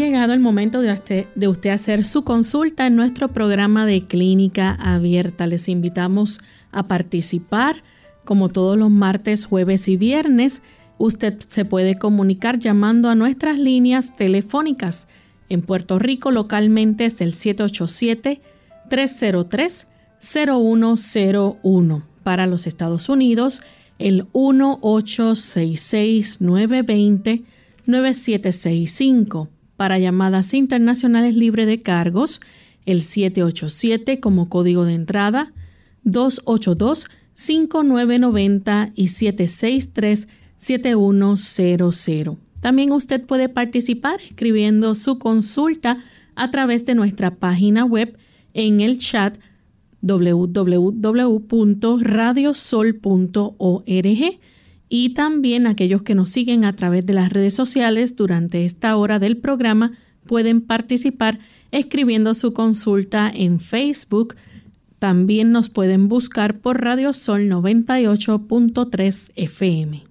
Llegado el momento de usted, de usted hacer su consulta en nuestro programa de clínica abierta. Les invitamos a participar como todos los martes, jueves y viernes. Usted se puede comunicar llamando a nuestras líneas telefónicas. En Puerto Rico localmente es el 787-303-0101. Para los Estados Unidos, el 1866-920-9765 para llamadas internacionales libre de cargos, el 787 como código de entrada, 282-5990 y 763-7100. También usted puede participar escribiendo su consulta a través de nuestra página web en el chat www.radiosol.org y también aquellos que nos siguen a través de las redes sociales durante esta hora del programa pueden participar escribiendo su consulta en Facebook. También nos pueden buscar por Radio Sol 98.3 FM.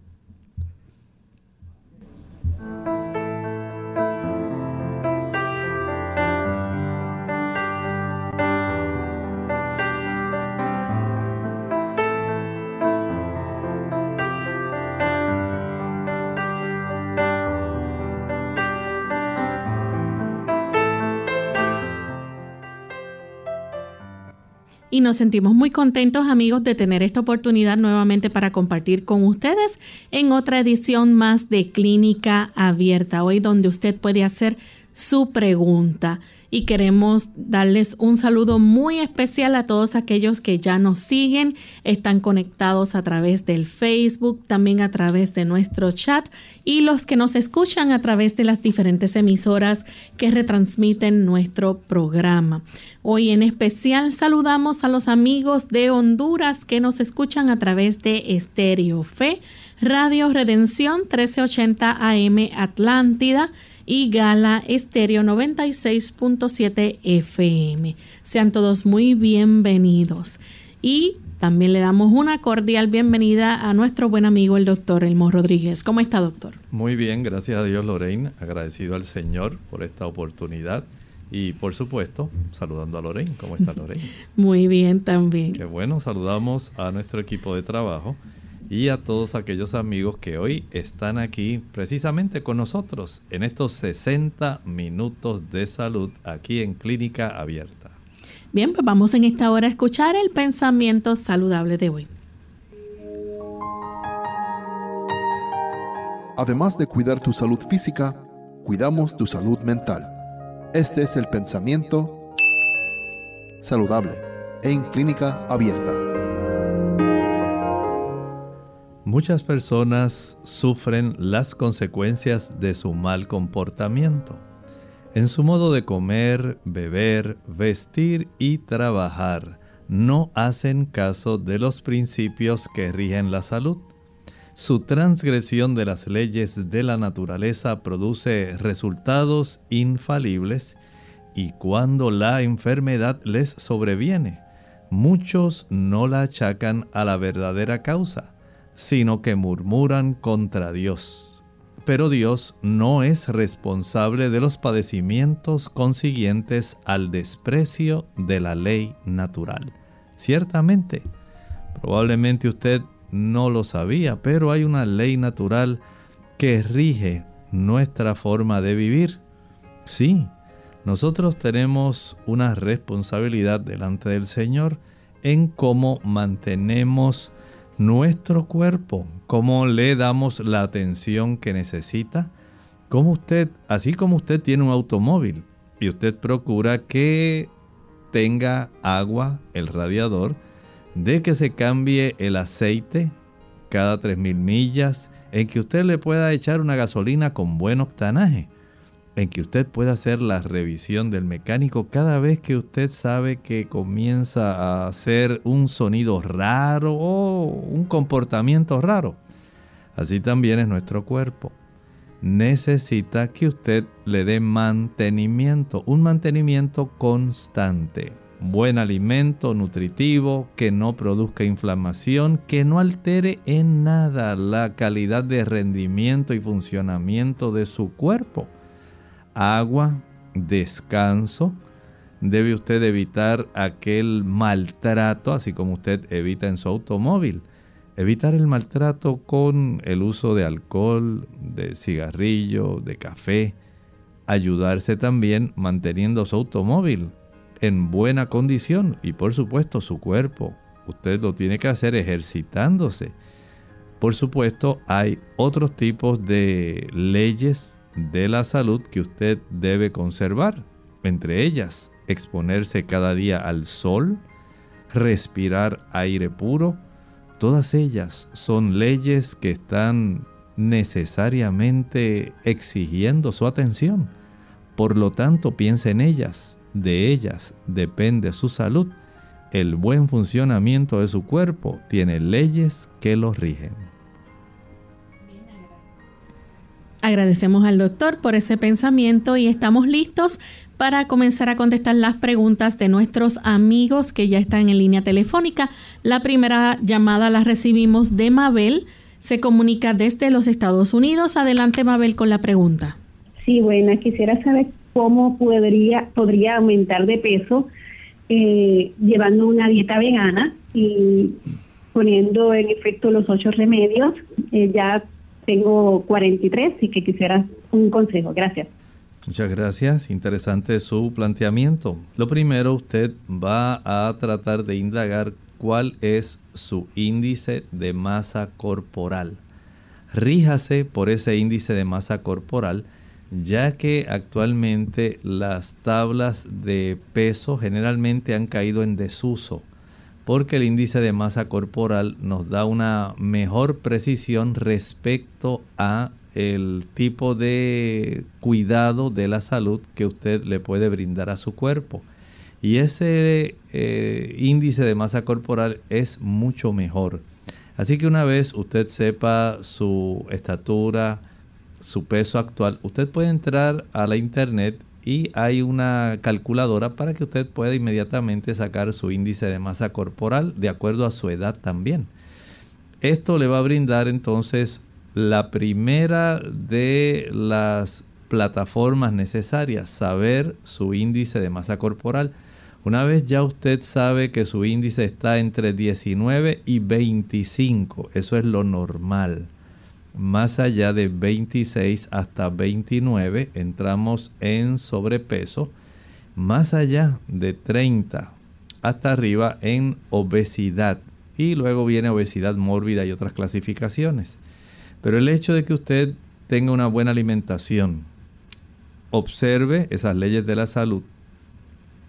Y nos sentimos muy contentos amigos de tener esta oportunidad nuevamente para compartir con ustedes en otra edición más de Clínica Abierta, hoy donde usted puede hacer su pregunta y queremos darles un saludo muy especial a todos aquellos que ya nos siguen, están conectados a través del Facebook, también a través de nuestro chat y los que nos escuchan a través de las diferentes emisoras que retransmiten nuestro programa. Hoy en especial saludamos a los amigos de Honduras que nos escuchan a través de Estéreo Fe, Radio Redención 1380 AM Atlántida, y Gala Estéreo 96.7 FM. Sean todos muy bienvenidos. Y también le damos una cordial bienvenida a nuestro buen amigo el doctor Elmo Rodríguez. ¿Cómo está, doctor? Muy bien, gracias a Dios, Lorraine. Agradecido al Señor por esta oportunidad. Y por supuesto, saludando a Lorraine. ¿Cómo está Lorraine? Muy bien también. Qué bueno, saludamos a nuestro equipo de trabajo y a todos aquellos amigos que hoy están aquí precisamente con nosotros en estos 60 minutos de salud aquí en Clínica Abierta. Bien, pues vamos en esta hora a escuchar el pensamiento saludable de hoy. Además de cuidar tu salud física, cuidamos tu salud mental. Este es el pensamiento saludable en clínica abierta. Muchas personas sufren las consecuencias de su mal comportamiento. En su modo de comer, beber, vestir y trabajar, no hacen caso de los principios que rigen la salud. Su transgresión de las leyes de la naturaleza produce resultados infalibles y cuando la enfermedad les sobreviene, muchos no la achacan a la verdadera causa, sino que murmuran contra Dios. Pero Dios no es responsable de los padecimientos consiguientes al desprecio de la ley natural. Ciertamente, probablemente usted no lo sabía, pero hay una ley natural que rige nuestra forma de vivir. Sí, nosotros tenemos una responsabilidad delante del Señor en cómo mantenemos nuestro cuerpo, cómo le damos la atención que necesita, como usted, así como usted tiene un automóvil y usted procura que tenga agua el radiador, de que se cambie el aceite cada 3.000 millas, en que usted le pueda echar una gasolina con buen octanaje, en que usted pueda hacer la revisión del mecánico cada vez que usted sabe que comienza a hacer un sonido raro o un comportamiento raro. Así también es nuestro cuerpo. Necesita que usted le dé mantenimiento, un mantenimiento constante buen alimento nutritivo, que no produzca inflamación, que no altere en nada la calidad de rendimiento y funcionamiento de su cuerpo. Agua, descanso. Debe usted evitar aquel maltrato, así como usted evita en su automóvil. Evitar el maltrato con el uso de alcohol, de cigarrillo, de café. Ayudarse también manteniendo su automóvil en buena condición y por supuesto su cuerpo. Usted lo tiene que hacer ejercitándose. Por supuesto hay otros tipos de leyes de la salud que usted debe conservar. Entre ellas, exponerse cada día al sol, respirar aire puro. Todas ellas son leyes que están necesariamente exigiendo su atención. Por lo tanto, piense en ellas de ellas depende su salud, el buen funcionamiento de su cuerpo tiene leyes que los rigen. Agradecemos al doctor por ese pensamiento y estamos listos para comenzar a contestar las preguntas de nuestros amigos que ya están en línea telefónica. La primera llamada la recibimos de Mabel. Se comunica desde los Estados Unidos. Adelante, Mabel, con la pregunta. Sí, bueno, quisiera saber cómo podría, podría aumentar de peso eh, llevando una dieta vegana y poniendo en efecto los ocho remedios. Eh, ya tengo 43 y que quisiera un consejo. Gracias. Muchas gracias. Interesante su planteamiento. Lo primero, usted va a tratar de indagar cuál es su índice de masa corporal. Ríjase por ese índice de masa corporal ya que actualmente las tablas de peso generalmente han caído en desuso, porque el índice de masa corporal nos da una mejor precisión respecto a el tipo de cuidado de la salud que usted le puede brindar a su cuerpo. Y ese eh, índice de masa corporal es mucho mejor. Así que una vez usted sepa su estatura, su peso actual, usted puede entrar a la internet y hay una calculadora para que usted pueda inmediatamente sacar su índice de masa corporal de acuerdo a su edad también. Esto le va a brindar entonces la primera de las plataformas necesarias, saber su índice de masa corporal. Una vez ya usted sabe que su índice está entre 19 y 25, eso es lo normal más allá de 26 hasta 29 entramos en sobrepeso. Más allá de 30 hasta arriba en obesidad. Y luego viene obesidad mórbida y otras clasificaciones. Pero el hecho de que usted tenga una buena alimentación, observe esas leyes de la salud,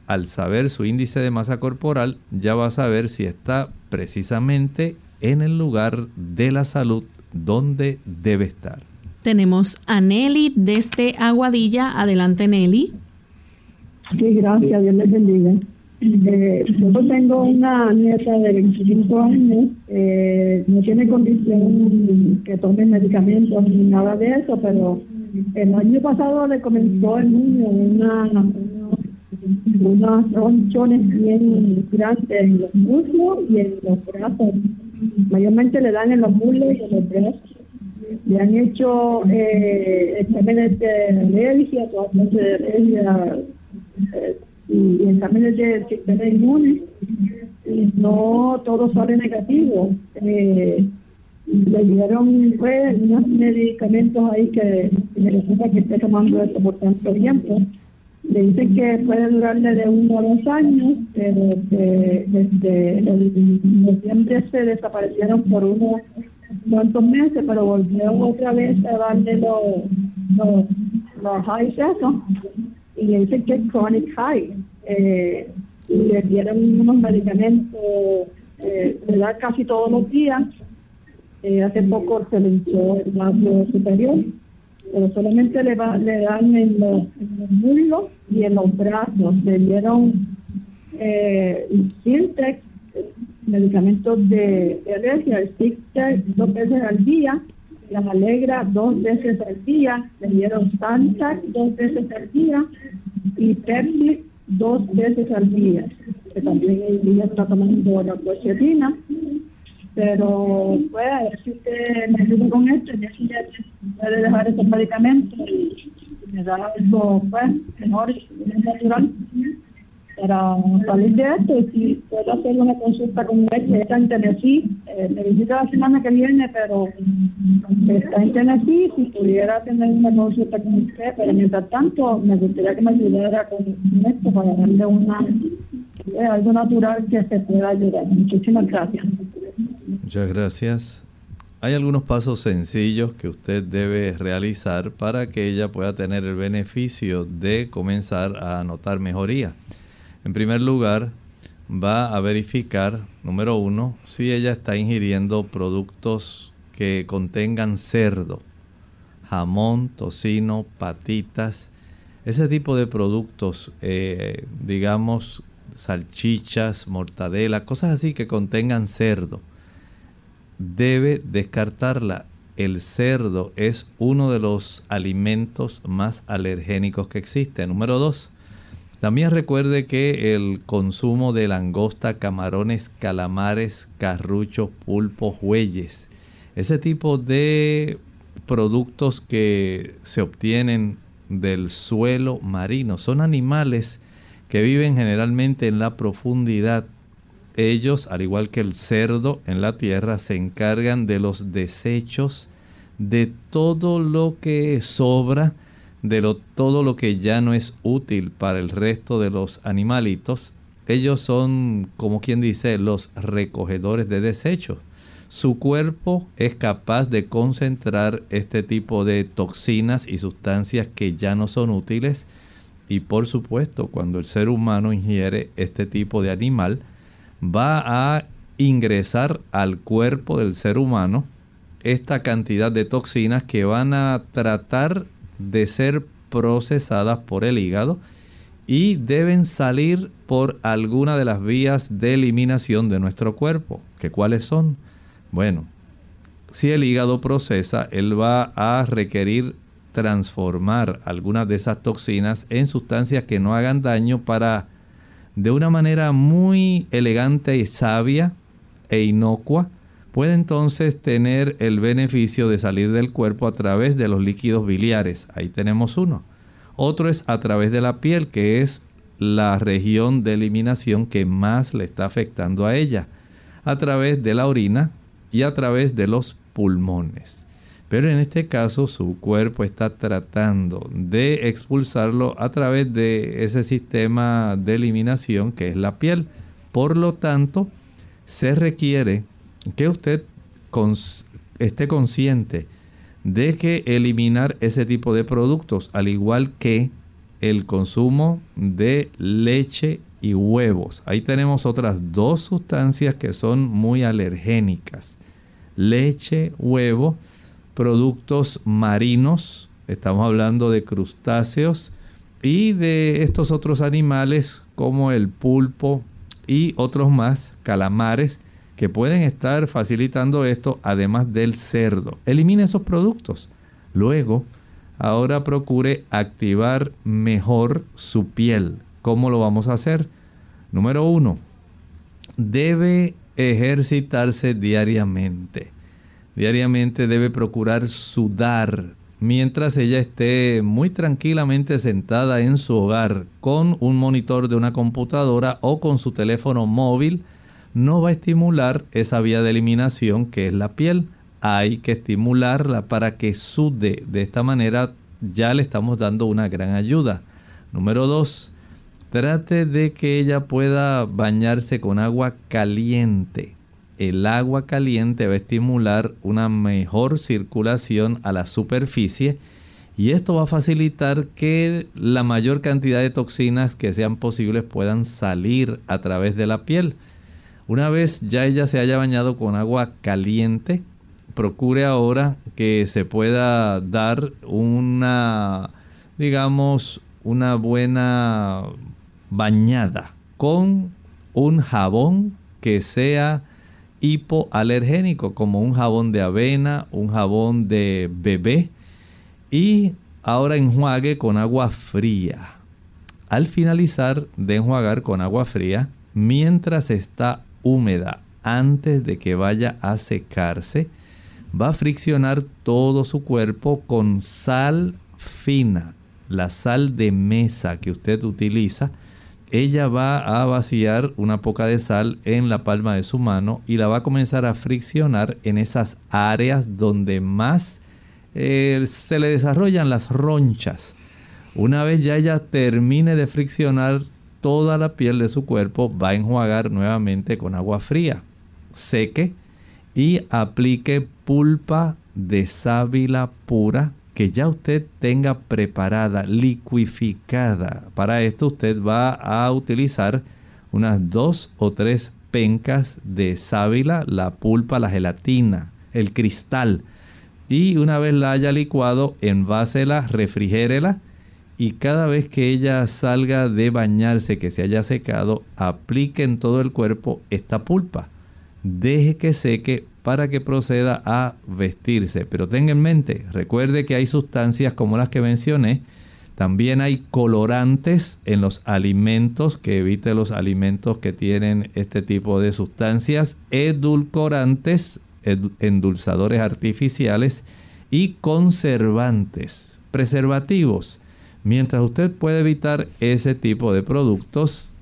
al saber su índice de masa corporal, ya va a saber si está precisamente en el lugar de la salud donde debe estar. Tenemos a Nelly desde Aguadilla. Adelante, Nelly. Sí, gracias. Dios les bendiga. Eh, yo tengo una nieta de 25 años, eh, no tiene condición que tome medicamentos ni nada de eso, pero el año pasado le comenzó el niño una, unas ronchones bien grandes en los muslos y en los brazos. Mayormente le dan en los muslos y en los brazos. Le han hecho eh, exámenes de alergia, de alergia eh, y, exámenes de sistema. Y no todo sale negativo. Eh, le dieron pues, unos medicamentos ahí que me resulta que esté tomando esto por tanto tiempo. Le dicen que puede durarle de uno a dos años, pero desde el noviembre se desaparecieron por unos cuantos meses, pero volvieron otra vez a darle los, los, los highs y le dicen que es chronic high. Eh, le dieron unos medicamentos, eh, le da casi todos los días, eh, hace poco se le hinchó el labio superior, pero solamente le, va, le dan en los, muslos y en los brazos. Le dieron eh, Sintex, medicamentos de, alergia, el Sintex dos veces al día, la Alegra dos veces al día, le dieron Santac dos veces al día y Pepsi dos veces al día. Que también el día está tomando la cochetina pero pues a ver si usted me ayuda con esto y así ya puede dejar esos medicamentos y, me da algo pues mejor natural. Para salir de esto y si puedo hacer una consulta con él que está en Tennessee eh, me visita la semana que viene pero está en Tennessee si pudiera tener una consulta con usted pero mientras tanto me gustaría que me ayudara con esto para darle una eh, algo natural que se pueda ayudar muchísimas gracias Muchas gracias. Hay algunos pasos sencillos que usted debe realizar para que ella pueda tener el beneficio de comenzar a notar mejoría. En primer lugar, va a verificar, número uno, si ella está ingiriendo productos que contengan cerdo, jamón, tocino, patitas, ese tipo de productos, eh, digamos, salchichas, mortadela, cosas así que contengan cerdo debe descartarla. El cerdo es uno de los alimentos más alergénicos que existe. Número dos, también recuerde que el consumo de langosta, camarones, calamares, carruchos, pulpos, huelles, ese tipo de productos que se obtienen del suelo marino son animales que viven generalmente en la profundidad ellos, al igual que el cerdo en la tierra, se encargan de los desechos, de todo lo que sobra, de lo, todo lo que ya no es útil para el resto de los animalitos. Ellos son, como quien dice, los recogedores de desechos. Su cuerpo es capaz de concentrar este tipo de toxinas y sustancias que ya no son útiles. Y por supuesto, cuando el ser humano ingiere este tipo de animal, va a ingresar al cuerpo del ser humano esta cantidad de toxinas que van a tratar de ser procesadas por el hígado y deben salir por alguna de las vías de eliminación de nuestro cuerpo. ¿Que cuáles son? Bueno, si el hígado procesa, él va a requerir transformar algunas de esas toxinas en sustancias que no hagan daño para de una manera muy elegante y sabia e inocua, puede entonces tener el beneficio de salir del cuerpo a través de los líquidos biliares. Ahí tenemos uno. Otro es a través de la piel, que es la región de eliminación que más le está afectando a ella. A través de la orina y a través de los pulmones. Pero en este caso su cuerpo está tratando de expulsarlo a través de ese sistema de eliminación que es la piel. Por lo tanto, se requiere que usted esté consciente de que eliminar ese tipo de productos, al igual que el consumo de leche y huevos. Ahí tenemos otras dos sustancias que son muy alergénicas. Leche, huevo, productos marinos, estamos hablando de crustáceos y de estos otros animales como el pulpo y otros más, calamares, que pueden estar facilitando esto, además del cerdo. Elimine esos productos. Luego, ahora procure activar mejor su piel. ¿Cómo lo vamos a hacer? Número uno, debe ejercitarse diariamente. Diariamente debe procurar sudar mientras ella esté muy tranquilamente sentada en su hogar con un monitor de una computadora o con su teléfono móvil no va a estimular esa vía de eliminación que es la piel. Hay que estimularla para que sude. De esta manera ya le estamos dando una gran ayuda. Número 2. Trate de que ella pueda bañarse con agua caliente. El agua caliente va a estimular una mejor circulación a la superficie y esto va a facilitar que la mayor cantidad de toxinas que sean posibles puedan salir a través de la piel. Una vez ya ella se haya bañado con agua caliente, procure ahora que se pueda dar una, digamos, una buena bañada con un jabón que sea hipoalergénico, como un jabón de avena, un jabón de bebé. Y ahora enjuague con agua fría. Al finalizar de enjuagar con agua fría, mientras está húmeda antes de que vaya a secarse, va a friccionar todo su cuerpo con sal fina, la sal de mesa que usted utiliza. Ella va a vaciar una poca de sal en la palma de su mano y la va a comenzar a friccionar en esas áreas donde más eh, se le desarrollan las ronchas. Una vez ya ella termine de friccionar toda la piel de su cuerpo, va a enjuagar nuevamente con agua fría. Seque y aplique pulpa de sábila pura que ya usted tenga preparada, liquificada. Para esto usted va a utilizar unas dos o tres pencas de sábila, la pulpa, la gelatina, el cristal. Y una vez la haya licuado, envásela, refrigérela y cada vez que ella salga de bañarse, que se haya secado, aplique en todo el cuerpo esta pulpa. Deje que seque para que proceda a vestirse. Pero tenga en mente, recuerde que hay sustancias como las que mencioné. También hay colorantes en los alimentos, que evite los alimentos que tienen este tipo de sustancias, edulcorantes, endulzadores artificiales y conservantes, preservativos Mientras usted puede evitar ese tipo de productos,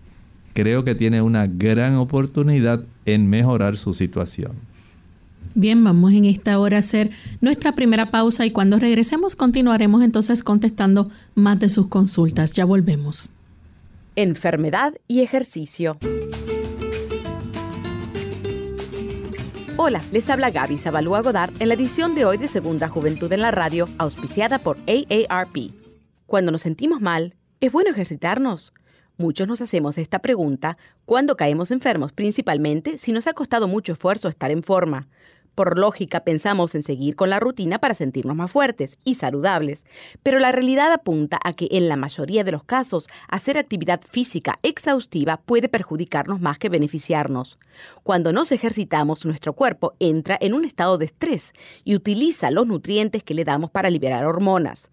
creo que tiene una gran oportunidad en mejorar su situación. Bien, vamos en esta hora a hacer nuestra primera pausa y cuando regresemos continuaremos entonces contestando más de sus consultas. Ya volvemos. Enfermedad y ejercicio. Hola, les habla Gaby Zabalúa Godard en la edición de hoy de Segunda Juventud en la Radio, auspiciada por AARP. Cuando nos sentimos mal, ¿es bueno ejercitarnos? Muchos nos hacemos esta pregunta cuando caemos enfermos, principalmente si nos ha costado mucho esfuerzo estar en forma. Por lógica pensamos en seguir con la rutina para sentirnos más fuertes y saludables, pero la realidad apunta a que en la mayoría de los casos hacer actividad física exhaustiva puede perjudicarnos más que beneficiarnos. Cuando nos ejercitamos, nuestro cuerpo entra en un estado de estrés y utiliza los nutrientes que le damos para liberar hormonas.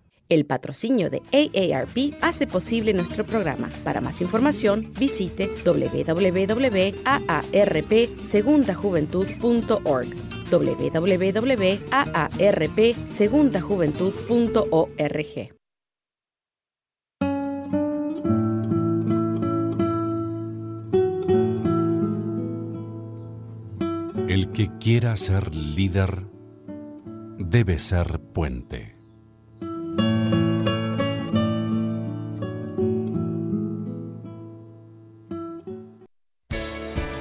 El patrocinio de AARP hace posible nuestro programa. Para más información, visite www.aarpsegundajuventud.org www.aarpsegundajuventud.org El que quiera ser líder debe ser puente.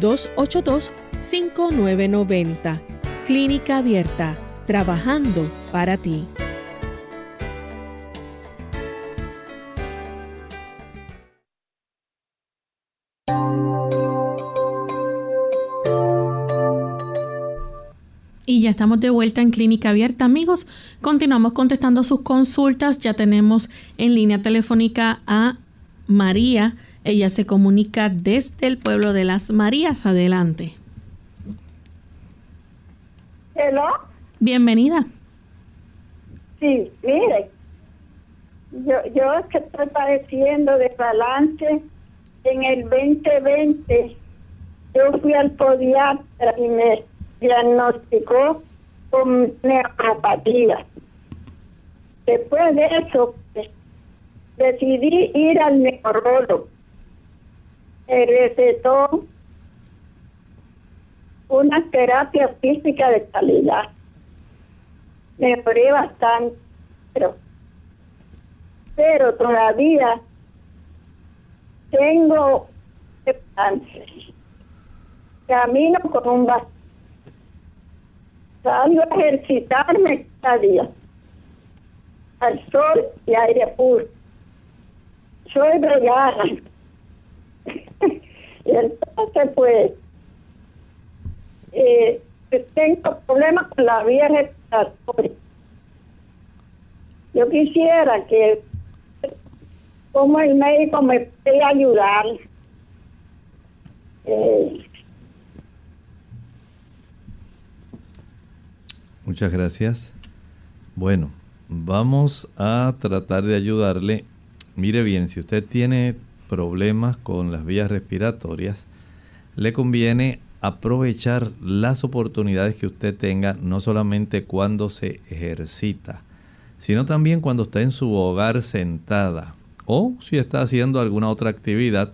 787-282-5990. Clínica Abierta, trabajando para ti. Y ya estamos de vuelta en Clínica Abierta, amigos. Continuamos contestando sus consultas. Ya tenemos en línea telefónica a María. Ella se comunica desde el pueblo de las Marías. Adelante. Hello. Bienvenida. Sí, mire, yo, yo es que estoy padeciendo de balance. En el 2020 yo fui al podiatra y me diagnosticó con neuropatía. Después de eso, pues, decidí ir al neurólogo. Me recetó una terapia física de calidad. Mejoré bastante, pero, pero todavía tengo cáncer. Camino con un bastón salgo a ejercitarme cada día al sol y aire puro. Soy vegana. Y entonces, pues, eh, tengo problemas con la vía respiratoria. Yo quisiera que, como el médico me puede ayudar, eh, Muchas gracias. Bueno, vamos a tratar de ayudarle. Mire bien, si usted tiene problemas con las vías respiratorias, le conviene aprovechar las oportunidades que usted tenga, no solamente cuando se ejercita, sino también cuando está en su hogar sentada o si está haciendo alguna otra actividad.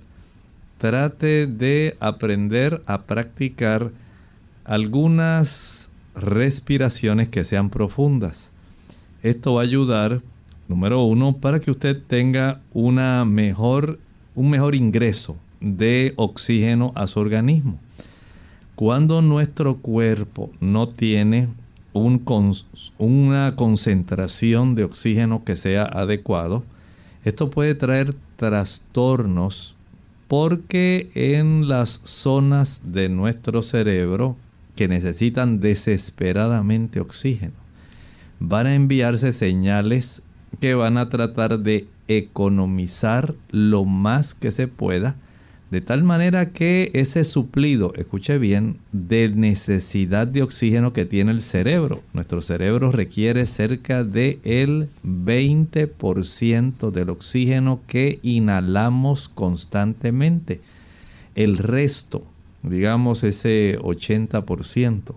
Trate de aprender a practicar algunas respiraciones que sean profundas. Esto va a ayudar, número uno, para que usted tenga una mejor, un mejor ingreso de oxígeno a su organismo. Cuando nuestro cuerpo no tiene un, una concentración de oxígeno que sea adecuado, esto puede traer trastornos porque en las zonas de nuestro cerebro que necesitan desesperadamente oxígeno. Van a enviarse señales que van a tratar de economizar lo más que se pueda, de tal manera que ese suplido, escuche bien, de necesidad de oxígeno que tiene el cerebro. Nuestro cerebro requiere cerca del el 20% del oxígeno que inhalamos constantemente. El resto digamos ese 80%,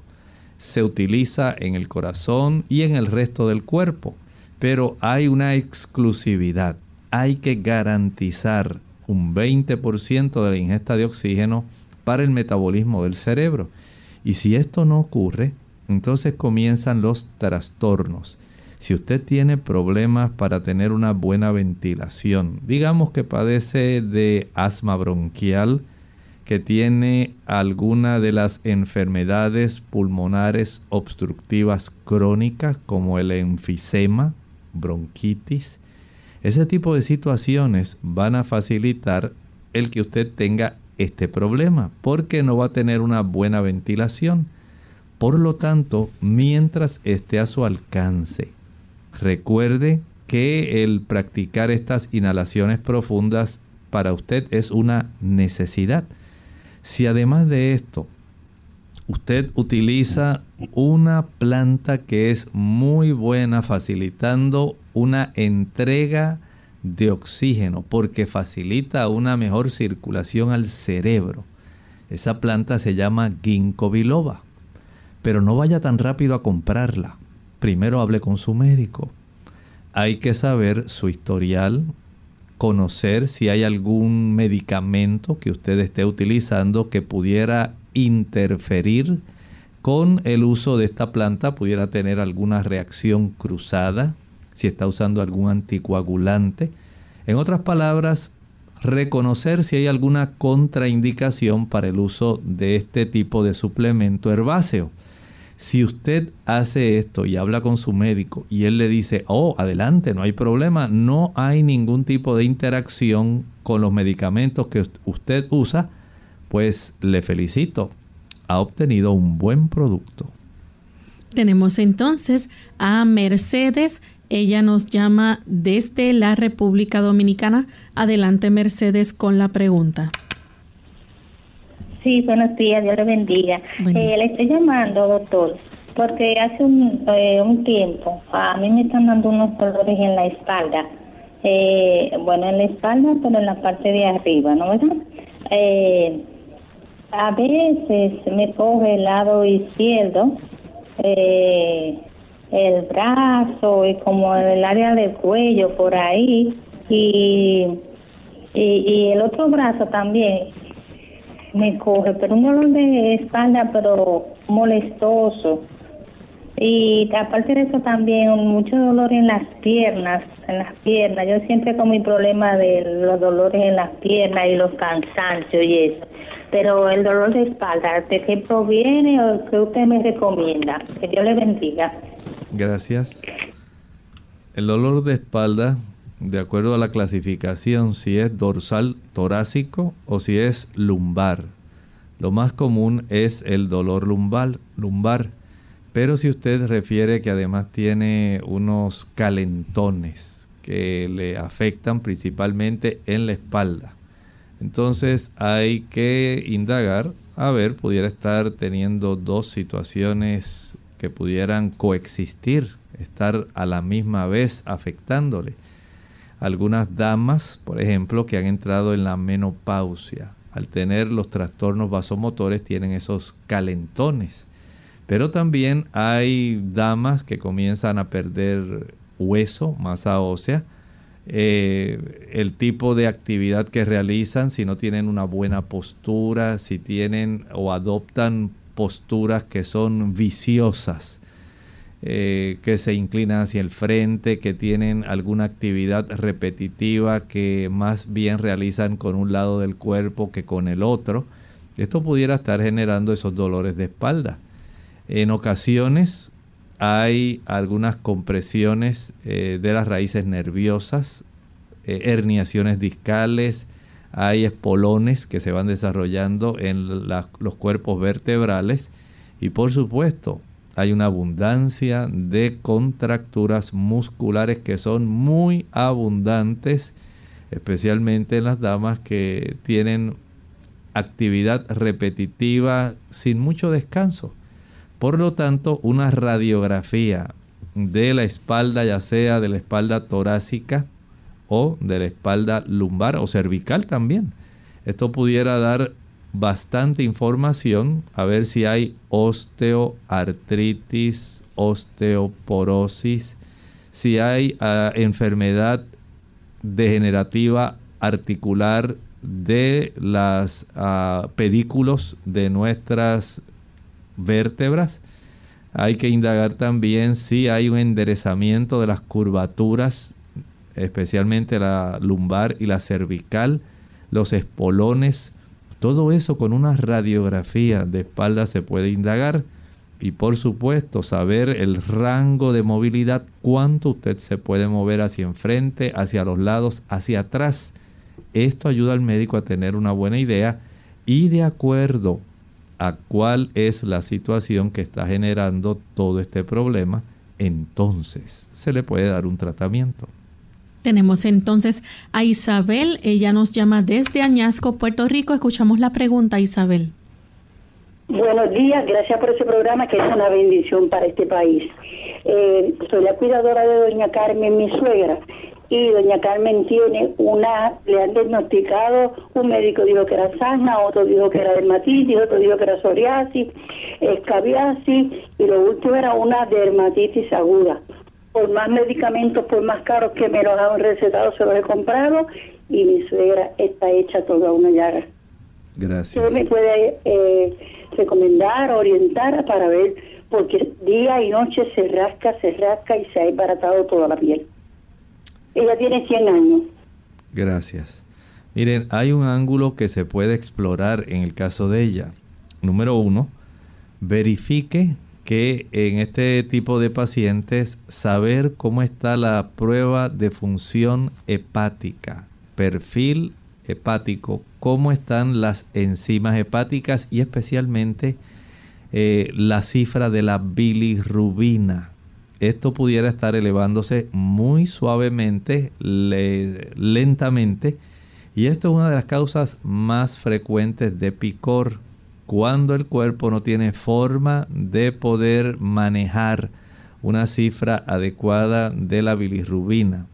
se utiliza en el corazón y en el resto del cuerpo. Pero hay una exclusividad. Hay que garantizar un 20% de la ingesta de oxígeno para el metabolismo del cerebro. Y si esto no ocurre, entonces comienzan los trastornos. Si usted tiene problemas para tener una buena ventilación, digamos que padece de asma bronquial, que tiene alguna de las enfermedades pulmonares obstructivas crónicas como el enfisema, bronquitis, Ese tipo de situaciones van a facilitar el que usted tenga este problema, porque no va a tener una buena ventilación. Por lo tanto, mientras esté a su alcance, recuerde que el practicar estas inhalaciones profundas para usted es una necesidad. Si además de esto usted utiliza una planta que es muy buena facilitando una entrega de oxígeno porque facilita una mejor circulación al cerebro. Esa planta se llama ginkgo biloba. Pero no vaya tan rápido a comprarla. Primero hable con su médico. Hay que saber su historial, conocer si hay algún medicamento que usted esté utilizando que pudiera interferir con el uso de esta planta, pudiera tener alguna reacción cruzada, si está usando algún anticoagulante. En otras palabras, reconocer si hay alguna contraindicación para el uso de este tipo de suplemento herbáceo. Si usted hace esto y habla con su médico y él le dice, oh, adelante, no hay problema, no hay ningún tipo de interacción con los medicamentos que usted usa, pues le felicito, ha obtenido un buen producto. Tenemos entonces a Mercedes, ella nos llama desde la República Dominicana. Adelante Mercedes con la pregunta. Sí, buenos días, Dios le bendiga. Eh, le estoy llamando, doctor, porque hace un, eh, un tiempo a mí me están dando unos dolores en la espalda. Eh, bueno, en la espalda, pero en la parte de arriba, ¿no verdad? Eh, a veces me coge el lado izquierdo, eh, el brazo y como el área del cuello por ahí y, y, y el otro brazo también me coge, pero un dolor de espalda, pero molestoso. Y aparte de eso también mucho dolor en las piernas, en las piernas. Yo siempre con mi problema de los dolores en las piernas y los cansancios y eso. Pero el dolor de espalda, ¿de qué proviene o qué usted me recomienda? Que Dios le bendiga. Gracias. El dolor de espalda de acuerdo a la clasificación, si es dorsal torácico o si es lumbar. Lo más común es el dolor lumbar, lumbar. Pero si usted refiere que además tiene unos calentones que le afectan principalmente en la espalda, entonces hay que indagar, a ver, pudiera estar teniendo dos situaciones que pudieran coexistir, estar a la misma vez afectándole algunas damas, por ejemplo, que han entrado en la menopausia, al tener los trastornos vasomotores, tienen esos calentones. Pero también hay damas que comienzan a perder hueso, masa ósea, eh, el tipo de actividad que realizan, si no tienen una buena postura, si tienen o adoptan posturas que son viciosas, eh, que se inclinan hacia el frente, que tienen alguna actividad repetitiva que más bien realizan con un lado del cuerpo que con el otro. Esto pudiera estar generando esos dolores de espalda. En ocasiones hay algunas compresiones eh, de las raíces nerviosas, eh, herniaciones discales, hay espolones que se van desarrollando en los cuerpos vertebrales y por supuesto hay una abundancia de contracturas musculares que son muy abundantes, especialmente en las damas que tienen actividad repetitiva sin mucho descanso. Por lo tanto, una radiografía de la espalda, ya sea de la espalda torácica o de la espalda lumbar o cervical también. Esto pudiera dar bastante información a ver si hay osteoartritis, osteoporosis, si hay ah, enfermedad degenerativa articular de las uh, pedículos de nuestras vértebras. Hay que indagar también si hay un enderezamiento de las curvaturas, especialmente la lumbar y la cervical, los espolones, todo eso con una radiografía de espalda se puede indagar, y por supuesto saber el rango de movilidad, cuánto usted se puede mover hacia enfrente, hacia los lados, hacia atrás. Esto ayuda al médico a tener una buena idea y de acuerdo a cuál es la situación que está generando todo este problema, entonces se le puede dar un tratamiento. Tenemos entonces a Isabel, ella nos llama desde Añasco, Puerto Rico. Escuchamos la pregunta, Isabel. Buenos días, gracias por ese programa que es una bendición para este país. Eh, soy la cuidadora de doña Carmen, mi suegra, y doña Carmen tiene una, le han diagnosticado, un médico dijo que era sana, otro dijo que era dermatitis, otro dijo que era psoriasis, escabiasis, y lo último era una dermatitis aguda. Por más medicamentos, por más caros que me los han recetado, se los he comprado, y mi suegra está hecha toda una llaga. Gracias. ¿Usted me puede eh, recomendar, orientar para ver? Porque día y noche se rasca, se rasca y se ha embaratado toda la piel. Ella tiene 100 años. Gracias. Miren, hay un ángulo que se puede explorar en el caso de ella. Número uno, verifique que en este tipo de pacientes saber cómo está la prueba de función hepática, perfil hepático, cómo están las enzimas hepáticas y especialmente eh, la cifra de la bilirrubina esto pudiera estar elevándose muy suavemente, lentamente, y esto es una de las causas más frecuentes de picor, cuando el cuerpo no tiene forma de poder manejar una cifra adecuada de la bilirrubina.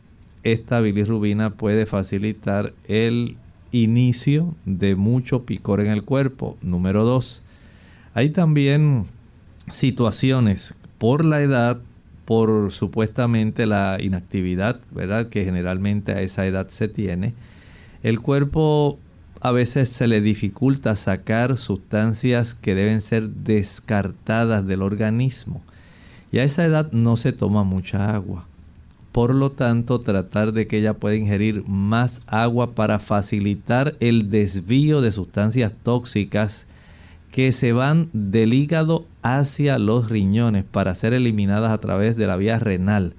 Esta bilirrubina puede facilitar el inicio de mucho picor en el cuerpo. Número 2. Hay también situaciones por la edad por supuestamente la inactividad, ¿verdad? Que generalmente a esa edad se tiene. El cuerpo a veces se le dificulta sacar sustancias que deben ser descartadas del organismo. Y a esa edad no se toma mucha agua. Por lo tanto, tratar de que ella pueda ingerir más agua para facilitar el desvío de sustancias tóxicas que se van del hígado hacia los riñones para ser eliminadas a través de la vía renal.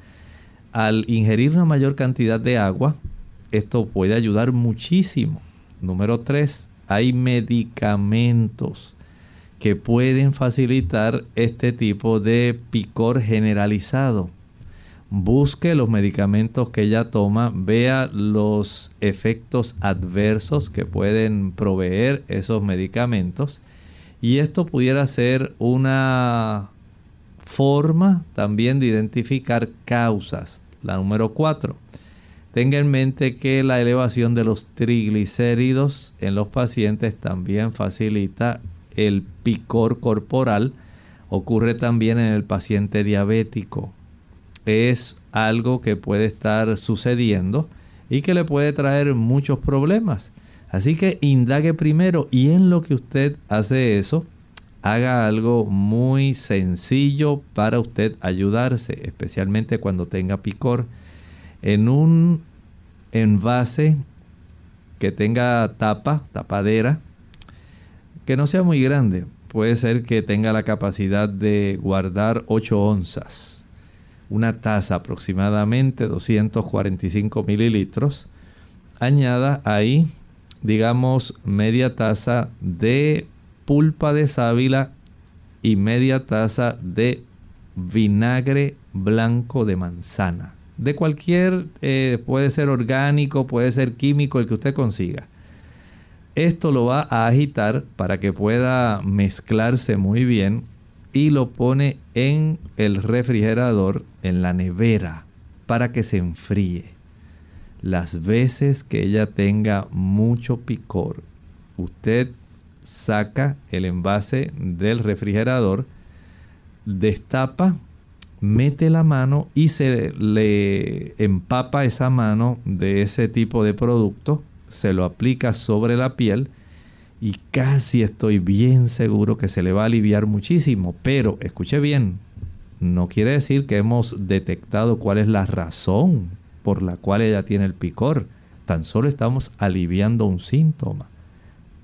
Al ingerir una mayor cantidad de agua, esto puede ayudar muchísimo. Número 3, hay medicamentos que pueden facilitar este tipo de picor generalizado. Busque los medicamentos que ella toma, vea los efectos adversos que pueden proveer esos medicamentos y esto pudiera ser una forma también de identificar causas. La número 4. Tenga en mente que la elevación de los triglicéridos en los pacientes también facilita el picor corporal. Ocurre también en el paciente diabético. Es algo que puede estar sucediendo y que le puede traer muchos problemas. Así que indague primero y en lo que usted hace eso, haga algo muy sencillo para usted ayudarse, especialmente cuando tenga picor. En un envase que tenga tapa, tapadera, que no sea muy grande. Puede ser que tenga la capacidad de guardar 8 onzas. Una taza aproximadamente 245 mililitros. Añada ahí digamos, media taza de pulpa de sábila y media taza de vinagre blanco de manzana. De cualquier, eh, puede ser orgánico, puede ser químico, el que usted consiga. Esto lo va a agitar para que pueda mezclarse muy bien y lo pone en el refrigerador, en la nevera, para que se enfríe las veces que ella tenga mucho picor, usted saca el envase del refrigerador, destapa, mete la mano y se le empapa esa mano de ese tipo de producto, se lo aplica sobre la piel y casi estoy bien seguro que se le va a aliviar muchísimo. Pero escuche bien, no quiere decir que hemos detectado cuál es la razón por la cual ella tiene el picor. Tan solo estamos aliviando un síntoma.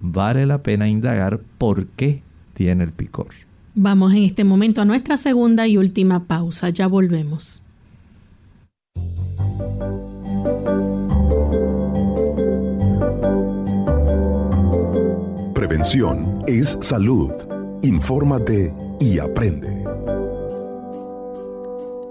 Vale la pena indagar por qué tiene el picor. Vamos en este momento a nuestra segunda y última pausa. Ya volvemos. Prevención es salud. Infórmate y aprende.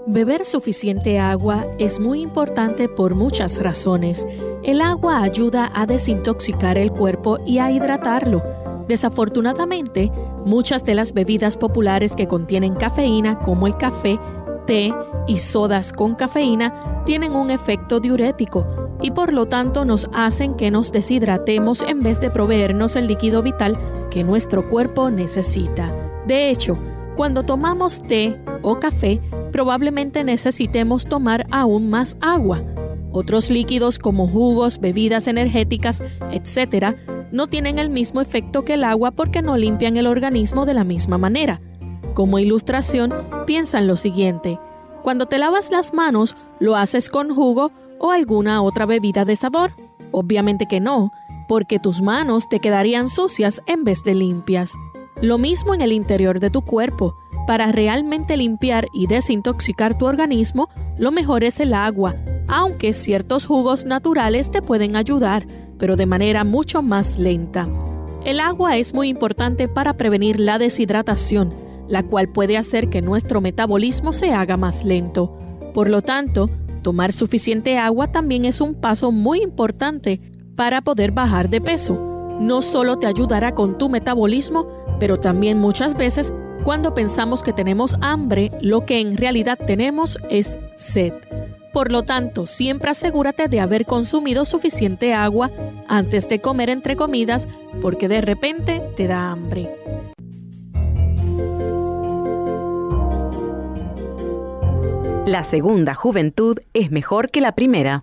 Beber suficiente agua es muy importante por muchas razones. El agua ayuda a desintoxicar el cuerpo y a hidratarlo. Desafortunadamente, muchas de las bebidas populares que contienen cafeína, como el café, té y sodas con cafeína, tienen un efecto diurético y por lo tanto nos hacen que nos deshidratemos en vez de proveernos el líquido vital que nuestro cuerpo necesita. De hecho, cuando tomamos té o café, probablemente necesitemos tomar aún más agua. Otros líquidos como jugos, bebidas energéticas, etc., no tienen el mismo efecto que el agua porque no limpian el organismo de la misma manera. Como ilustración, piensa en lo siguiente. Cuando te lavas las manos, ¿lo haces con jugo o alguna otra bebida de sabor? Obviamente que no, porque tus manos te quedarían sucias en vez de limpias. Lo mismo en el interior de tu cuerpo. Para realmente limpiar y desintoxicar tu organismo, lo mejor es el agua, aunque ciertos jugos naturales te pueden ayudar, pero de manera mucho más lenta. El agua es muy importante para prevenir la deshidratación, la cual puede hacer que nuestro metabolismo se haga más lento. Por lo tanto, tomar suficiente agua también es un paso muy importante para poder bajar de peso. No solo te ayudará con tu metabolismo, pero también muchas veces cuando pensamos que tenemos hambre, lo que en realidad tenemos es sed. Por lo tanto, siempre asegúrate de haber consumido suficiente agua antes de comer entre comidas porque de repente te da hambre. La segunda juventud es mejor que la primera.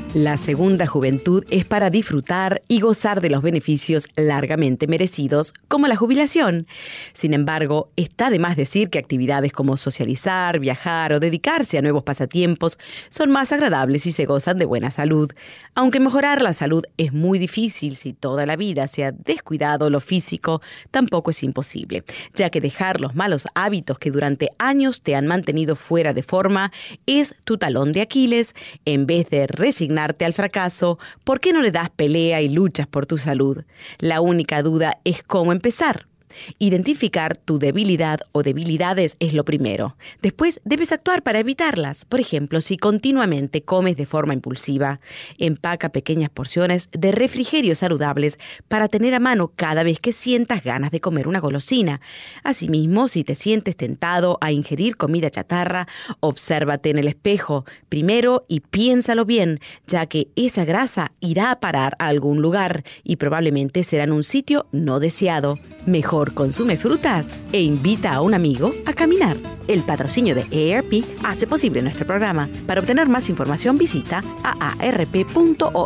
La segunda juventud es para disfrutar y gozar de los beneficios largamente merecidos, como la jubilación. Sin embargo, está de más decir que actividades como socializar, viajar o dedicarse a nuevos pasatiempos son más agradables si se gozan de buena salud. Aunque mejorar la salud es muy difícil si toda la vida se ha descuidado lo físico, tampoco es imposible, ya que dejar los malos hábitos que durante años te han mantenido fuera de forma es tu talón de Aquiles en vez de resignar al fracaso, ¿por qué no le das pelea y luchas por tu salud? La única duda es cómo empezar. Identificar tu debilidad o debilidades es lo primero. Después debes actuar para evitarlas. Por ejemplo, si continuamente comes de forma impulsiva, empaca pequeñas porciones de refrigerios saludables para tener a mano cada vez que sientas ganas de comer una golosina. Asimismo, si te sientes tentado a ingerir comida chatarra, obsérvate en el espejo primero y piénsalo bien, ya que esa grasa irá a parar a algún lugar y probablemente será en un sitio no deseado. Mejor consume frutas e invita a un amigo a caminar. El patrocinio de AARP hace posible nuestro programa. Para obtener más información visita aarp.org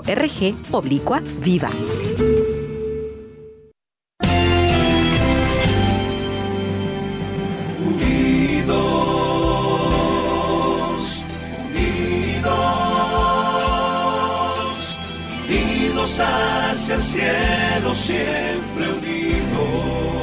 oblicua viva. Unidos, unidos, unidos hacia el cielo siempre unidos.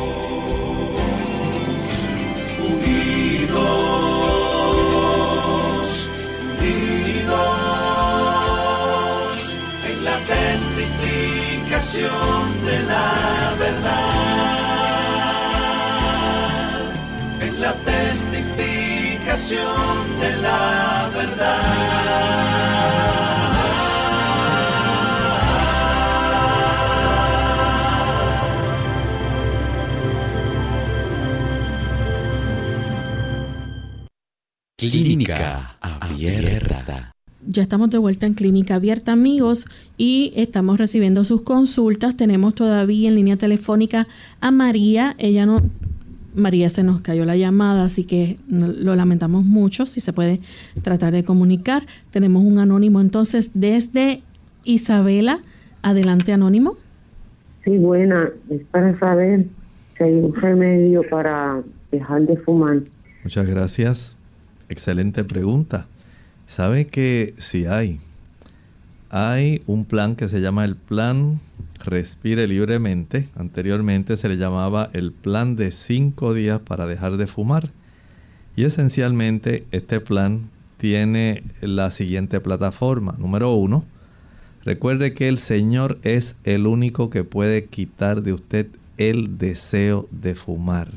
Clínica Abierta. Ya estamos de vuelta en Clínica Abierta, amigos, y estamos recibiendo sus consultas. Tenemos todavía en línea telefónica a María. Ella no. María se nos cayó la llamada, así que lo lamentamos mucho. Si se puede tratar de comunicar. Tenemos un anónimo entonces desde Isabela. Adelante, anónimo. Sí, buena. Es para saber si hay un remedio para dejar de fumar. Muchas gracias. Excelente pregunta. ¿Sabe que si hay hay un plan que se llama el plan Respire Libremente. Anteriormente se le llamaba el plan de 5 días para dejar de fumar. Y esencialmente este plan tiene la siguiente plataforma. Número uno, recuerde que el Señor es el único que puede quitar de usted el deseo de fumar.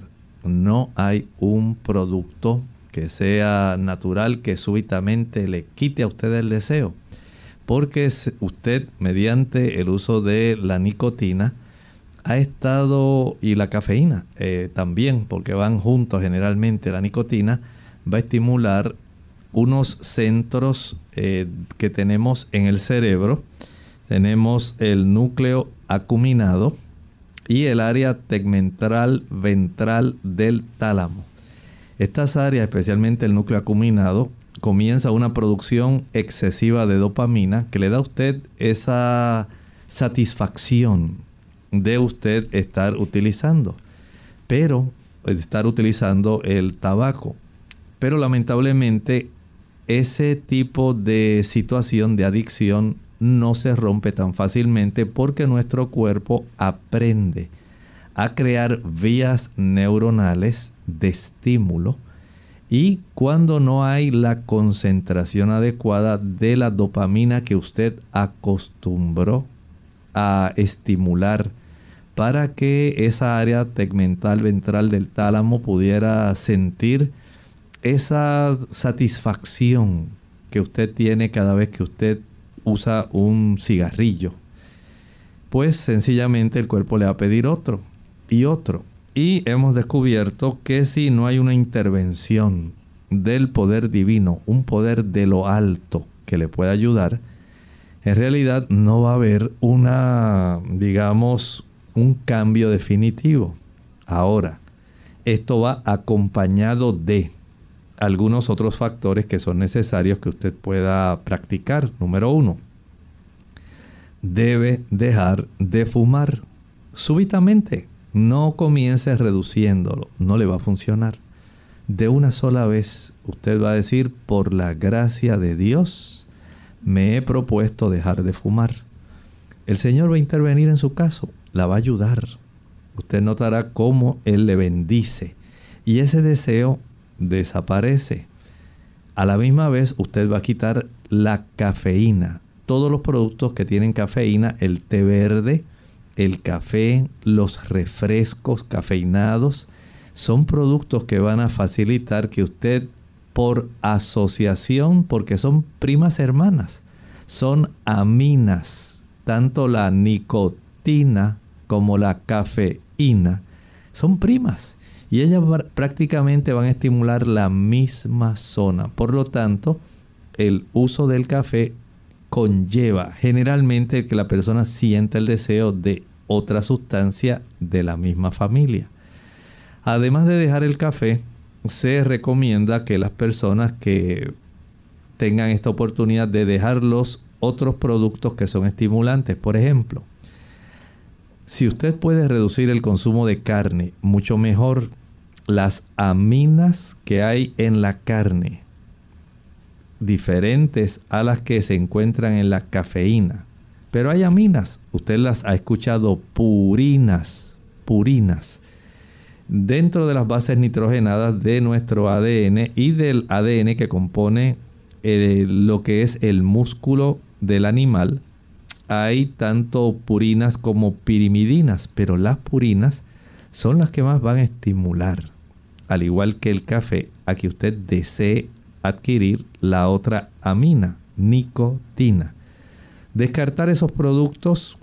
No hay un producto que sea natural que súbitamente le quite a usted el deseo. Porque usted, mediante el uso de la nicotina, ha estado, y la cafeína eh, también, porque van juntos generalmente, la nicotina va a estimular unos centros eh, que tenemos en el cerebro. Tenemos el núcleo acuminado y el área tegmental ventral del tálamo. Estas áreas, especialmente el núcleo acuminado, comienza una producción excesiva de dopamina que le da a usted esa satisfacción de usted estar utilizando. Pero estar utilizando el tabaco. Pero lamentablemente ese tipo de situación de adicción no se rompe tan fácilmente porque nuestro cuerpo aprende a crear vías neuronales de estímulo y cuando no hay la concentración adecuada de la dopamina que usted acostumbró a estimular para que esa área tegmental ventral del tálamo pudiera sentir esa satisfacción que usted tiene cada vez que usted usa un cigarrillo, pues sencillamente el cuerpo le va a pedir otro y otro. Y hemos descubierto que si no hay una intervención del poder divino, un poder de lo alto que le pueda ayudar, en realidad no va a haber una, digamos, un cambio definitivo. Ahora, esto va acompañado de algunos otros factores que son necesarios que usted pueda practicar. Número uno, debe dejar de fumar súbitamente. No comience reduciéndolo, no le va a funcionar. De una sola vez usted va a decir, por la gracia de Dios, me he propuesto dejar de fumar. El Señor va a intervenir en su caso, la va a ayudar. Usted notará cómo Él le bendice. Y ese deseo desaparece. A la misma vez usted va a quitar la cafeína. Todos los productos que tienen cafeína, el té verde, el café, los refrescos cafeinados, son productos que van a facilitar que usted por asociación, porque son primas hermanas, son aminas, tanto la nicotina como la cafeína, son primas y ellas prácticamente van a estimular la misma zona. Por lo tanto, el uso del café conlleva generalmente que la persona sienta el deseo de otra sustancia de la misma familia. Además de dejar el café, se recomienda que las personas que tengan esta oportunidad de dejar los otros productos que son estimulantes, por ejemplo, si usted puede reducir el consumo de carne, mucho mejor las aminas que hay en la carne, diferentes a las que se encuentran en la cafeína. Pero hay aminas, usted las ha escuchado purinas, purinas, dentro de las bases nitrogenadas de nuestro ADN y del ADN que compone eh, lo que es el músculo del animal. Hay tanto purinas como pirimidinas, pero las purinas son las que más van a estimular al igual que el café, a que usted desee adquirir la otra amina, nicotina. Descartar esos productos,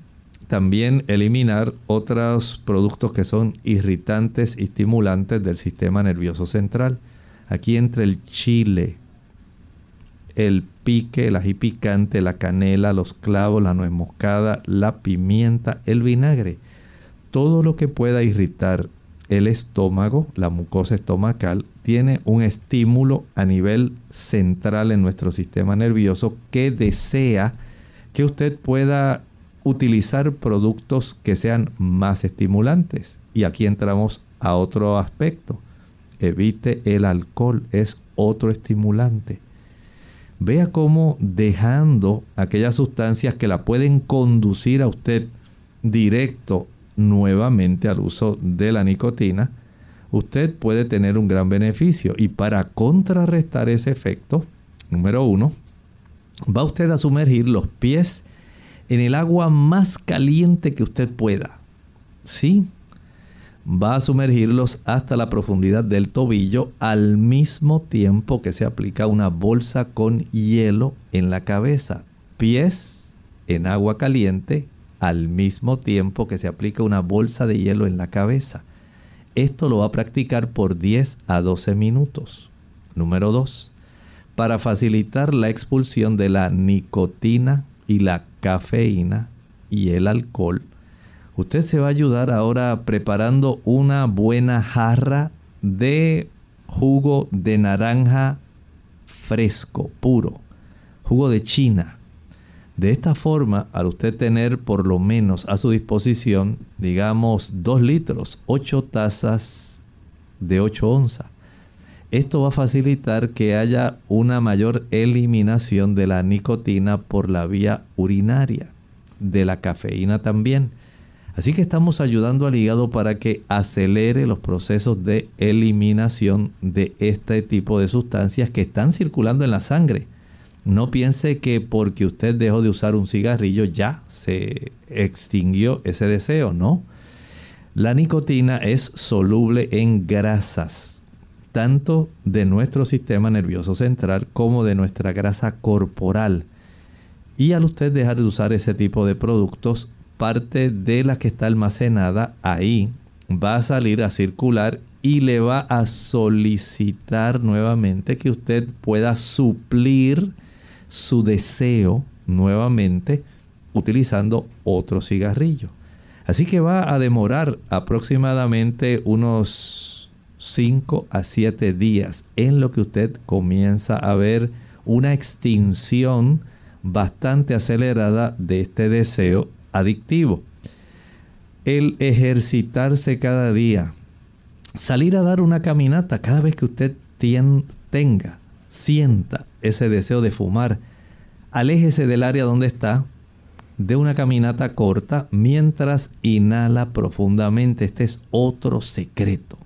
también eliminar otros productos que son irritantes y estimulantes del sistema nervioso central. Aquí entre el chile, el pique, el ají picante, la canela, los clavos, la nuez moscada, la pimienta, el vinagre. Todo lo que pueda irritar el estómago, la mucosa estomacal, tiene un estímulo a nivel central en nuestro sistema nervioso que desea que usted pueda utilizar productos que sean más estimulantes. Y aquí entramos a otro aspecto. Evite el alcohol, es otro estimulante. vea cómo dejando aquellas sustancias que la pueden conducir a usted directo nuevamente al uso de la nicotina, usted puede tener un gran beneficio. Y para contrarrestar ese efecto, número uno, va usted a sumergir los pies en el agua más caliente que usted pueda. Sí, va a sumergirlos hasta la profundidad del tobillo al mismo tiempo que se aplica una bolsa con hielo en la cabeza. Pies en agua caliente al mismo tiempo que se aplica una bolsa de hielo en la cabeza. Esto lo va a practicar por 10 a 12 minutos. Número 2. Para facilitar la expulsión de la nicotina y la cafeína y el alcohol, usted se va a ayudar ahora preparando una buena jarra de jugo de naranja fresco, puro, jugo de China. De esta forma, al usted tener por lo menos a su disposición, digamos, 2 litros, 8 tazas de 8 onzas, esto va a facilitar que haya una mayor eliminación de la nicotina por la vía urinaria, de la cafeína también. Así que estamos ayudando al hígado para que acelere los procesos de eliminación de este tipo de sustancias que están circulando en la sangre. No piense que porque usted dejó de usar un cigarrillo ya se extinguió ese deseo, no. La nicotina es soluble en grasas, tanto de nuestro sistema nervioso central como de nuestra grasa corporal. Y al usted dejar de usar ese tipo de productos, parte de la que está almacenada ahí va a salir a circular y le va a solicitar nuevamente que usted pueda suplir su deseo nuevamente utilizando otro cigarrillo. Así que va a demorar aproximadamente unos 5 a 7 días en lo que usted comienza a ver una extinción bastante acelerada de este deseo adictivo. El ejercitarse cada día, salir a dar una caminata cada vez que usted tenga sienta ese deseo de fumar, aléjese del área donde está, de una caminata corta mientras inhala profundamente. Este es otro secreto.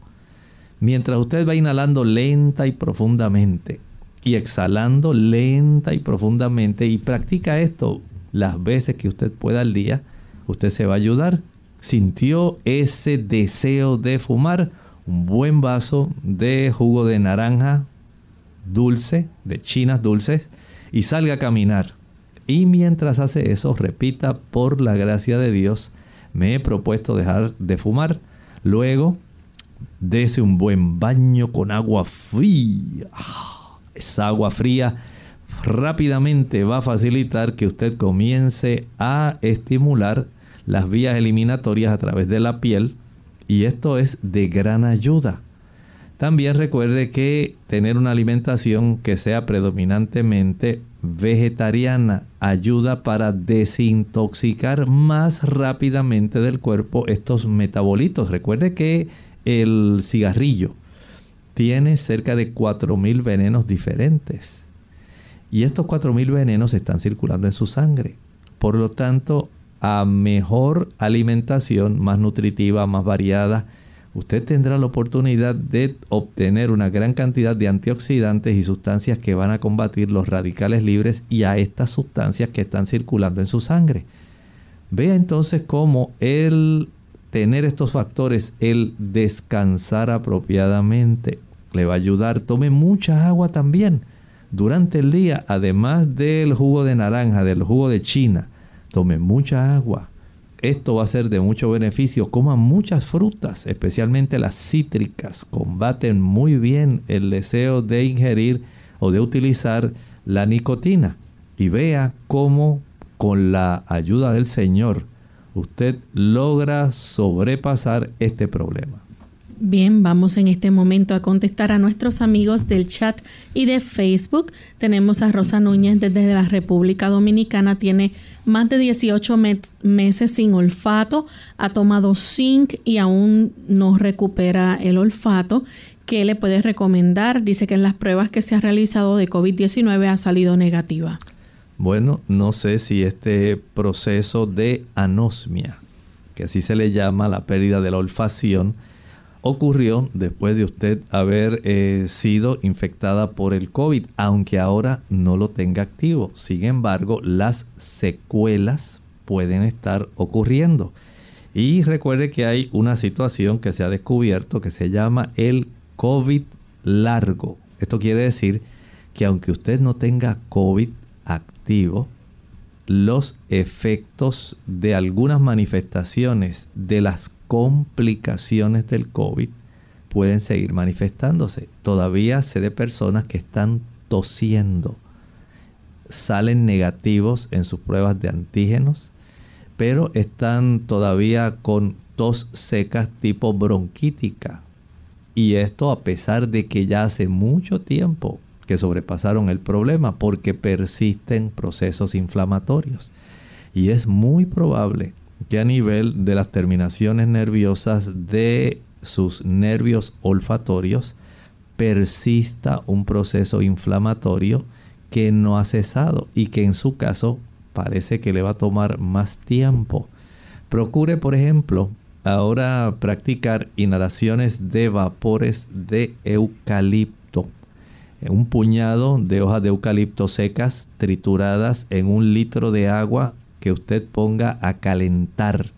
Mientras usted va inhalando lenta y profundamente y exhalando lenta y profundamente y practica esto las veces que usted pueda al día, usted se va a ayudar. Sintió ese deseo de fumar, un buen vaso de jugo de naranja dulce, de chinas dulces, y salga a caminar. Y mientras hace eso, repita, por la gracia de Dios, me he propuesto dejar de fumar. Luego, dese un buen baño con agua fría. Ah, esa agua fría rápidamente va a facilitar que usted comience a estimular las vías eliminatorias a través de la piel y esto es de gran ayuda. También recuerde que tener una alimentación que sea predominantemente vegetariana ayuda para desintoxicar más rápidamente del cuerpo estos metabolitos. Recuerde que el cigarrillo tiene cerca de 4.000 venenos diferentes. Y estos 4.000 venenos están circulando en su sangre. Por lo tanto, a mejor alimentación, más nutritiva, más variada, usted tendrá la oportunidad de obtener una gran cantidad de antioxidantes y sustancias que van a combatir los radicales libres y a estas sustancias que están circulando en su sangre. Vea entonces cómo el tener estos factores, el descansar apropiadamente, le va a ayudar. Tome mucha agua también durante el día, además del jugo de naranja, del jugo de china. Tome mucha agua esto va a ser de mucho beneficio. Coman muchas frutas, especialmente las cítricas. Combaten muy bien el deseo de ingerir o de utilizar la nicotina. Y vea cómo con la ayuda del Señor usted logra sobrepasar este problema. Bien, vamos en este momento a contestar a nuestros amigos del chat y de Facebook. Tenemos a Rosa Núñez desde la República Dominicana, tiene más de 18 meses sin olfato, ha tomado zinc y aún no recupera el olfato. ¿qué le puede recomendar? Dice que en las pruebas que se ha realizado de COVID-19 ha salido negativa. Bueno, no sé si este proceso de anosmia, que así se le llama la pérdida de la olfacción, ocurrió después de usted haber eh, sido infectada por el COVID, aunque ahora no lo tenga activo. Sin embargo, las secuelas pueden estar ocurriendo. Y recuerde que hay una situación que se ha descubierto que se llama el COVID largo. Esto quiere decir que aunque usted no tenga COVID activo, los efectos de algunas manifestaciones de las complicaciones del COVID pueden seguir manifestándose. Todavía sé de personas que están tosiendo, salen negativos en sus pruebas de antígenos, pero están todavía con tos secas tipo bronquítica. Y esto a pesar de que ya hace mucho tiempo que sobrepasaron el problema porque persisten procesos inflamatorios. Y es muy probable que a nivel de las terminaciones nerviosas de sus nervios olfatorios persista un proceso inflamatorio que no ha cesado y que en su caso parece que le va a tomar más tiempo. Procure, por ejemplo, ahora practicar inhalaciones de vapores de eucalipto. Un puñado de hojas de eucalipto secas trituradas en un litro de agua que usted ponga a calentar.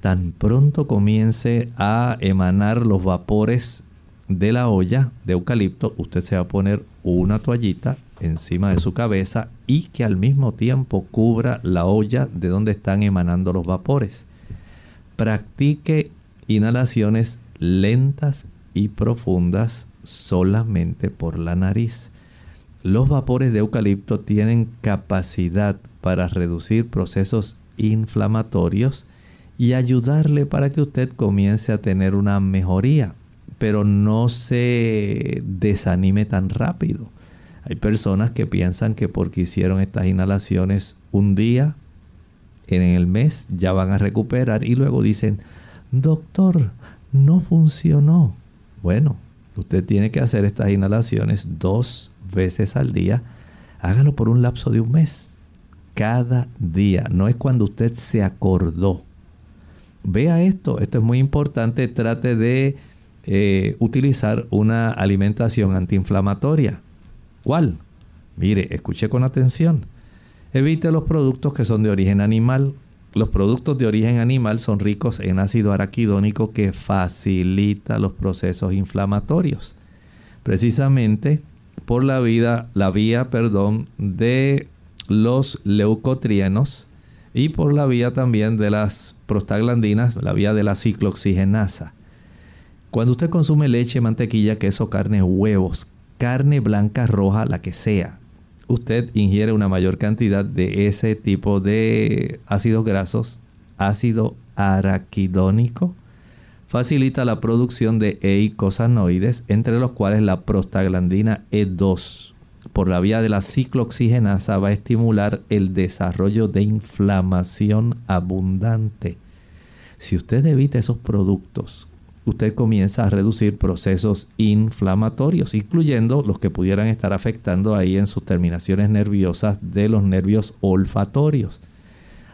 Tan pronto comience a emanar los vapores de la olla de eucalipto, usted se va a poner una toallita encima de su cabeza y que al mismo tiempo cubra la olla de donde están emanando los vapores. Practique inhalaciones lentas y profundas solamente por la nariz. Los vapores de eucalipto tienen capacidad para reducir procesos inflamatorios y ayudarle para que usted comience a tener una mejoría, pero no se desanime tan rápido. Hay personas que piensan que porque hicieron estas inhalaciones un día, en el mes ya van a recuperar y luego dicen, doctor, no funcionó. Bueno, usted tiene que hacer estas inhalaciones dos veces al día. Hágalo por un lapso de un mes. Cada día. No es cuando usted se acordó. Vea esto. Esto es muy importante. Trate de eh, utilizar una alimentación antiinflamatoria. ¿Cuál? Mire, escuche con atención. Evite los productos que son de origen animal. Los productos de origen animal son ricos en ácido araquidónico que facilita los procesos inflamatorios. Precisamente por la, vida, la vía perdón, de los leucotrienos y por la vía también de las prostaglandinas, la vía de la ciclooxigenasa. Cuando usted consume leche, mantequilla, queso, carne, huevos, carne blanca, roja, la que sea, usted ingiere una mayor cantidad de ese tipo de ácidos grasos, ácido araquidónico, facilita la producción de eicosanoides, entre los cuales la prostaglandina E2 por la vía de la ciclooxigenasa va a estimular el desarrollo de inflamación abundante. Si usted evita esos productos usted comienza a reducir procesos inflamatorios, incluyendo los que pudieran estar afectando ahí en sus terminaciones nerviosas de los nervios olfatorios.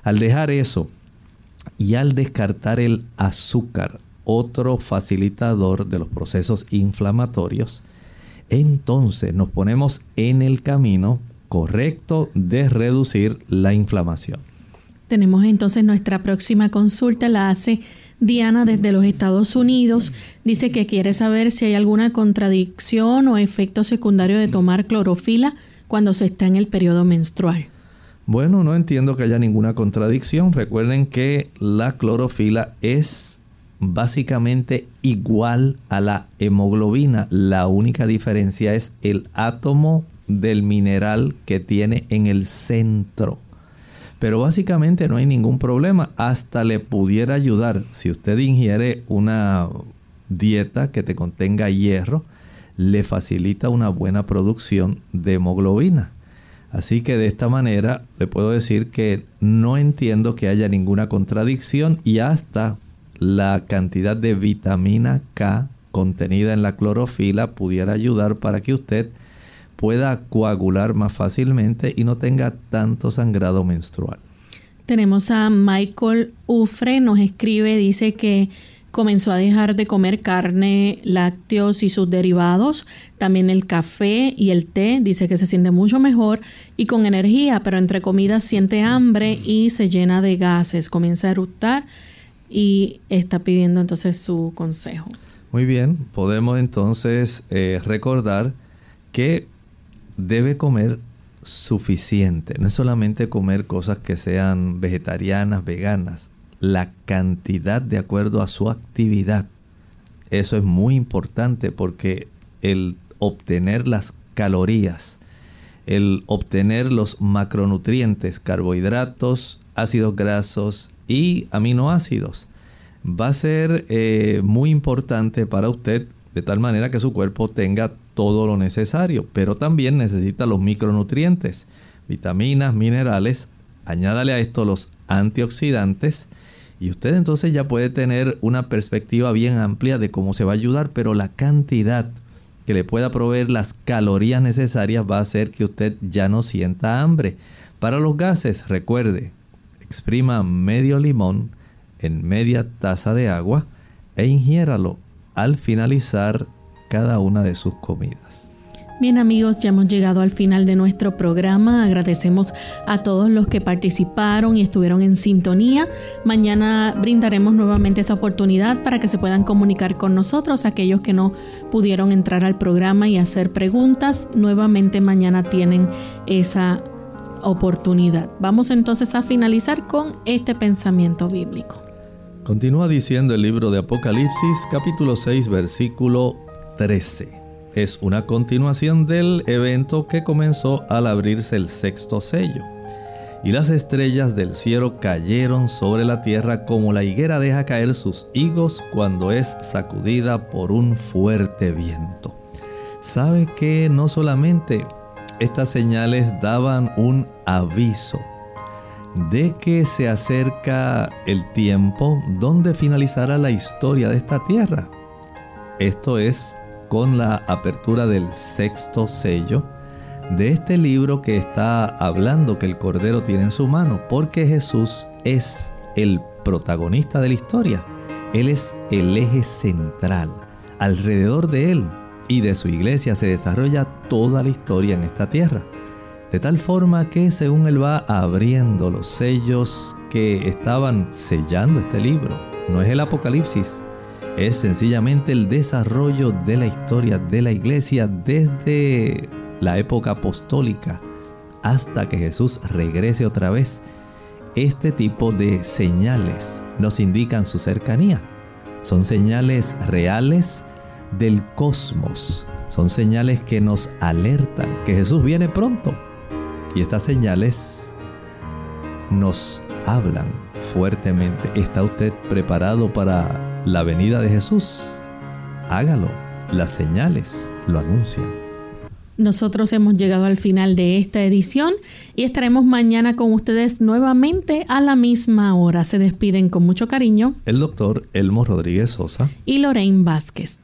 Al dejar eso y al descartar el azúcar, otro facilitador de los procesos inflamatorios, entonces nos ponemos en el camino correcto de reducir la inflamación. Tenemos entonces nuestra próxima consulta, la hace Diana desde los Estados Unidos dice que quiere saber si hay alguna contradicción o efecto secundario de tomar clorofila cuando se está en el periodo menstrual. Bueno, no entiendo que haya ninguna contradicción. Recuerden que la clorofila es básicamente igual a la hemoglobina. La única diferencia es el átomo del mineral que tiene en el centro. Pero básicamente no hay ningún problema. Hasta le pudiera ayudar si usted ingiere una dieta que te contenga hierro, le facilita una buena producción de hemoglobina. Así que de esta manera le puedo decir que no entiendo que haya ninguna contradicción y hasta la cantidad de vitamina K contenida en la clorofila pudiera ayudar para que usted pueda coagular más fácilmente y no tenga tanto sangrado menstrual. Tenemos a Michael Ufre, nos escribe, dice que comenzó a dejar de comer carne, lácteos y sus derivados, también el café y el té, dice que se siente mucho mejor y con energía, pero entre comidas siente hambre y se llena de gases, comienza a eructar y está pidiendo entonces su consejo. Muy bien, podemos entonces eh, recordar que debe comer suficiente, no es solamente comer cosas que sean vegetarianas, veganas, la cantidad de acuerdo a su actividad. Eso es muy importante porque el obtener las calorías, el obtener los macronutrientes, carbohidratos, ácidos grasos y aminoácidos, va a ser eh, muy importante para usted de tal manera que su cuerpo tenga todo lo necesario, pero también necesita los micronutrientes, vitaminas, minerales, añádale a esto los antioxidantes y usted entonces ya puede tener una perspectiva bien amplia de cómo se va a ayudar, pero la cantidad que le pueda proveer las calorías necesarias va a hacer que usted ya no sienta hambre. Para los gases, recuerde, exprima medio limón en media taza de agua e ingiéralo al finalizar cada una de sus comidas. Bien amigos, ya hemos llegado al final de nuestro programa. Agradecemos a todos los que participaron y estuvieron en sintonía. Mañana brindaremos nuevamente esa oportunidad para que se puedan comunicar con nosotros. Aquellos que no pudieron entrar al programa y hacer preguntas, nuevamente mañana tienen esa oportunidad. Vamos entonces a finalizar con este pensamiento bíblico. Continúa diciendo el libro de Apocalipsis capítulo 6 versículo 13 es una continuación del evento que comenzó al abrirse el sexto sello. Y las estrellas del cielo cayeron sobre la tierra como la higuera deja caer sus higos cuando es sacudida por un fuerte viento. ¿Sabe que no solamente estas señales daban un aviso de que se acerca el tiempo donde finalizará la historia de esta tierra? Esto es con la apertura del sexto sello de este libro que está hablando que el Cordero tiene en su mano, porque Jesús es el protagonista de la historia. Él es el eje central. Alrededor de Él y de su iglesia se desarrolla toda la historia en esta tierra. De tal forma que según Él va abriendo los sellos que estaban sellando este libro, no es el Apocalipsis, es sencillamente el desarrollo de la historia de la iglesia desde la época apostólica hasta que Jesús regrese otra vez. Este tipo de señales nos indican su cercanía. Son señales reales del cosmos. Son señales que nos alertan que Jesús viene pronto. Y estas señales nos hablan fuertemente. ¿Está usted preparado para la venida de Jesús. Hágalo, las señales lo anuncian. Nosotros hemos llegado al final de esta edición y estaremos mañana con ustedes nuevamente a la misma hora. Se despiden con mucho cariño el doctor Elmo Rodríguez Sosa y Lorraine Vázquez.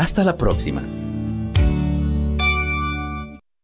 Hasta la próxima.